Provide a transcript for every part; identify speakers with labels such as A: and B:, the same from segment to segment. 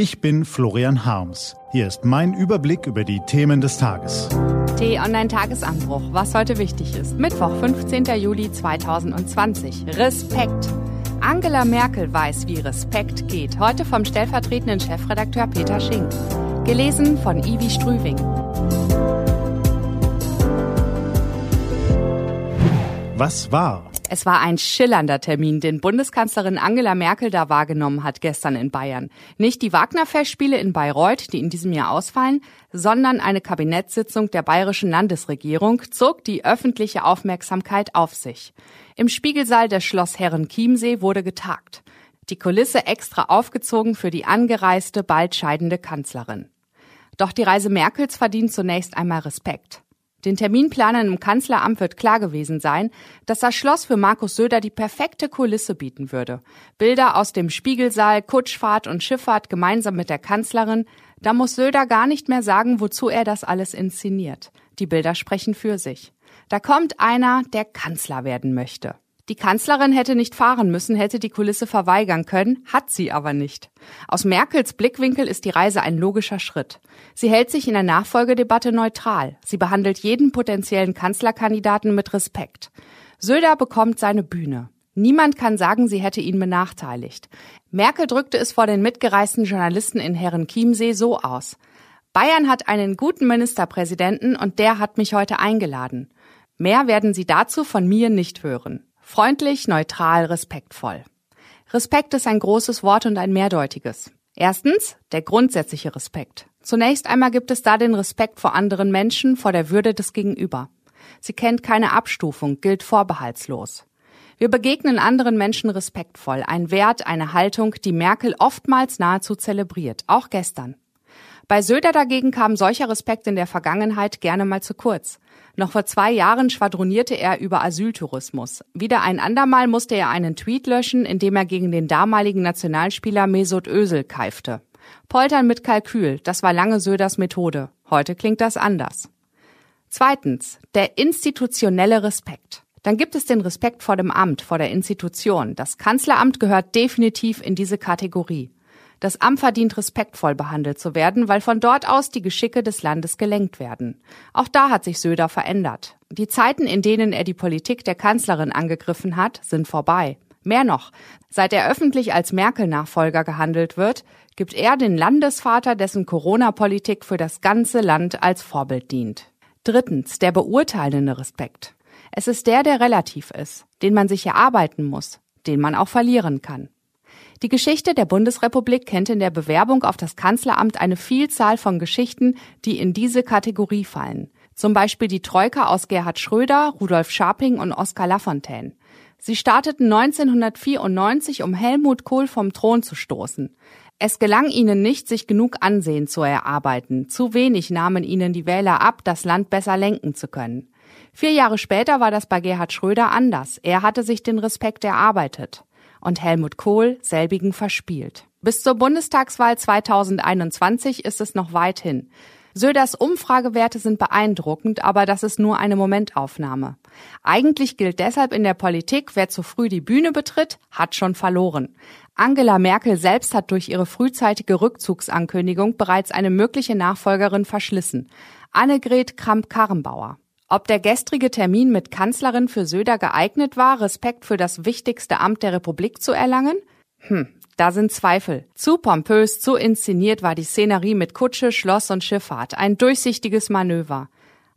A: Ich bin Florian Harms. Hier ist mein Überblick über die Themen des Tages.
B: T-Online-Tagesanbruch, was heute wichtig ist. Mittwoch, 15. Juli 2020. Respekt. Angela Merkel weiß, wie Respekt geht. Heute vom stellvertretenden Chefredakteur Peter Schink. Gelesen von Ivi Strüving.
A: Was war?
B: Es war ein schillernder Termin, den Bundeskanzlerin Angela Merkel da wahrgenommen hat gestern in Bayern. Nicht die Wagner-Festspiele in Bayreuth, die in diesem Jahr ausfallen, sondern eine Kabinettssitzung der bayerischen Landesregierung zog die öffentliche Aufmerksamkeit auf sich. Im Spiegelsaal des Schloss Herrenchiemsee wurde getagt. Die Kulisse extra aufgezogen für die angereiste, bald scheidende Kanzlerin. Doch die Reise Merkels verdient zunächst einmal Respekt. Den Terminplanern im Kanzleramt wird klar gewesen sein, dass das Schloss für Markus Söder die perfekte Kulisse bieten würde. Bilder aus dem Spiegelsaal, Kutschfahrt und Schifffahrt gemeinsam mit der Kanzlerin, da muss Söder gar nicht mehr sagen, wozu er das alles inszeniert. Die Bilder sprechen für sich. Da kommt einer, der Kanzler werden möchte. Die Kanzlerin hätte nicht fahren müssen, hätte die Kulisse verweigern können, hat sie aber nicht. Aus Merkels Blickwinkel ist die Reise ein logischer Schritt. Sie hält sich in der Nachfolgedebatte neutral. Sie behandelt jeden potenziellen Kanzlerkandidaten mit Respekt. Söder bekommt seine Bühne. Niemand kann sagen, sie hätte ihn benachteiligt. Merkel drückte es vor den mitgereisten Journalisten in Herrenchiemsee so aus. Bayern hat einen guten Ministerpräsidenten und der hat mich heute eingeladen. Mehr werden Sie dazu von mir nicht hören. Freundlich, neutral, respektvoll. Respekt ist ein großes Wort und ein mehrdeutiges. Erstens, der grundsätzliche Respekt. Zunächst einmal gibt es da den Respekt vor anderen Menschen, vor der Würde des Gegenüber. Sie kennt keine Abstufung, gilt vorbehaltslos. Wir begegnen anderen Menschen respektvoll, ein Wert, eine Haltung, die Merkel oftmals nahezu zelebriert, auch gestern. Bei Söder dagegen kam solcher Respekt in der Vergangenheit gerne mal zu kurz. Noch vor zwei Jahren schwadronierte er über Asyltourismus. Wieder ein andermal musste er einen Tweet löschen, in dem er gegen den damaligen Nationalspieler Mesut Özil keifte. Poltern mit Kalkül, das war lange Söders Methode. Heute klingt das anders. Zweitens, der institutionelle Respekt. Dann gibt es den Respekt vor dem Amt, vor der Institution. Das Kanzleramt gehört definitiv in diese Kategorie. Das Amt verdient respektvoll behandelt zu werden, weil von dort aus die Geschicke des Landes gelenkt werden. Auch da hat sich Söder verändert. Die Zeiten, in denen er die Politik der Kanzlerin angegriffen hat, sind vorbei. Mehr noch, seit er öffentlich als Merkel-Nachfolger gehandelt wird, gibt er den Landesvater, dessen Corona-Politik für das ganze Land als Vorbild dient. Drittens, der beurteilende Respekt. Es ist der, der relativ ist, den man sich erarbeiten muss, den man auch verlieren kann. Die Geschichte der Bundesrepublik kennt in der Bewerbung auf das Kanzleramt eine Vielzahl von Geschichten, die in diese Kategorie fallen. Zum Beispiel die Troika aus Gerhard Schröder, Rudolf Scharping und Oskar Lafontaine. Sie starteten 1994, um Helmut Kohl vom Thron zu stoßen. Es gelang ihnen nicht, sich genug Ansehen zu erarbeiten. Zu wenig nahmen ihnen die Wähler ab, das Land besser lenken zu können. Vier Jahre später war das bei Gerhard Schröder anders. Er hatte sich den Respekt erarbeitet und Helmut Kohl selbigen verspielt. Bis zur Bundestagswahl 2021 ist es noch weit hin. Söders Umfragewerte sind beeindruckend, aber das ist nur eine Momentaufnahme. Eigentlich gilt deshalb in der Politik, wer zu früh die Bühne betritt, hat schon verloren. Angela Merkel selbst hat durch ihre frühzeitige Rückzugsankündigung bereits eine mögliche Nachfolgerin verschlissen. Annegret Kramp-Karrenbauer. Ob der gestrige Termin mit Kanzlerin für Söder geeignet war, Respekt für das wichtigste Amt der Republik zu erlangen? Hm, da sind Zweifel. Zu pompös, zu inszeniert war die Szenerie mit Kutsche, Schloss und Schifffahrt. Ein durchsichtiges Manöver.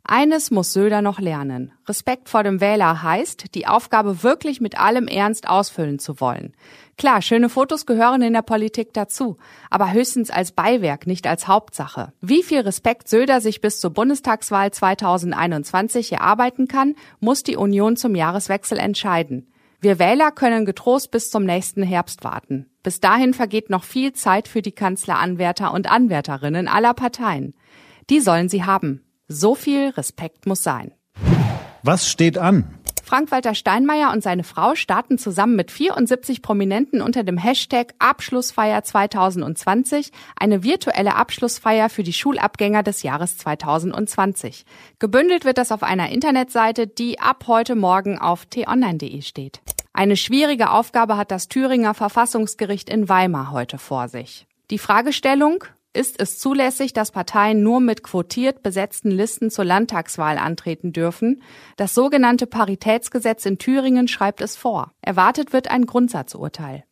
B: Eines muss Söder noch lernen. Respekt vor dem Wähler heißt, die Aufgabe wirklich mit allem Ernst ausfüllen zu wollen. Klar, schöne Fotos gehören in der Politik dazu, aber höchstens als Beiwerk, nicht als Hauptsache. Wie viel Respekt Söder sich bis zur Bundestagswahl 2021 erarbeiten kann, muss die Union zum Jahreswechsel entscheiden. Wir Wähler können getrost bis zum nächsten Herbst warten. Bis dahin vergeht noch viel Zeit für die Kanzleranwärter und Anwärterinnen aller Parteien. Die sollen sie haben. So viel Respekt muss sein.
A: Was steht an?
B: Frank-Walter Steinmeier und seine Frau starten zusammen mit 74 Prominenten unter dem Hashtag Abschlussfeier 2020 eine virtuelle Abschlussfeier für die Schulabgänger des Jahres 2020. Gebündelt wird das auf einer Internetseite, die ab heute Morgen auf t-online.de steht. Eine schwierige Aufgabe hat das Thüringer Verfassungsgericht in Weimar heute vor sich. Die Fragestellung, ist es zulässig, dass Parteien nur mit quotiert besetzten Listen zur Landtagswahl antreten dürfen? Das sogenannte Paritätsgesetz in Thüringen schreibt es vor. Erwartet wird ein Grundsatzurteil.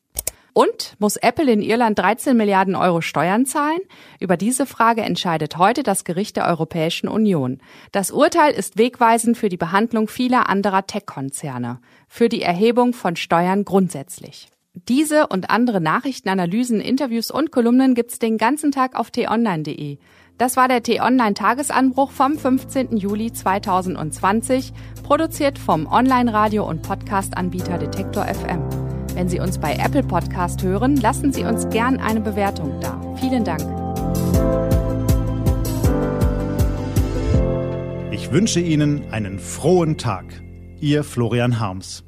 B: Und muss Apple in Irland 13 Milliarden Euro Steuern zahlen? Über diese Frage entscheidet heute das Gericht der Europäischen Union. Das Urteil ist wegweisend für die Behandlung vieler anderer Tech-Konzerne, für die Erhebung von Steuern grundsätzlich. Diese und andere Nachrichtenanalysen, Interviews und Kolumnen gibt's den ganzen Tag auf t-online.de. Das war der T-Online-Tagesanbruch vom 15. Juli 2020, produziert vom Online-Radio- und Podcast-Anbieter Detektor FM. Wenn Sie uns bei Apple Podcast hören, lassen Sie uns gern eine Bewertung da. Vielen Dank.
A: Ich wünsche Ihnen einen frohen Tag. Ihr Florian Harms.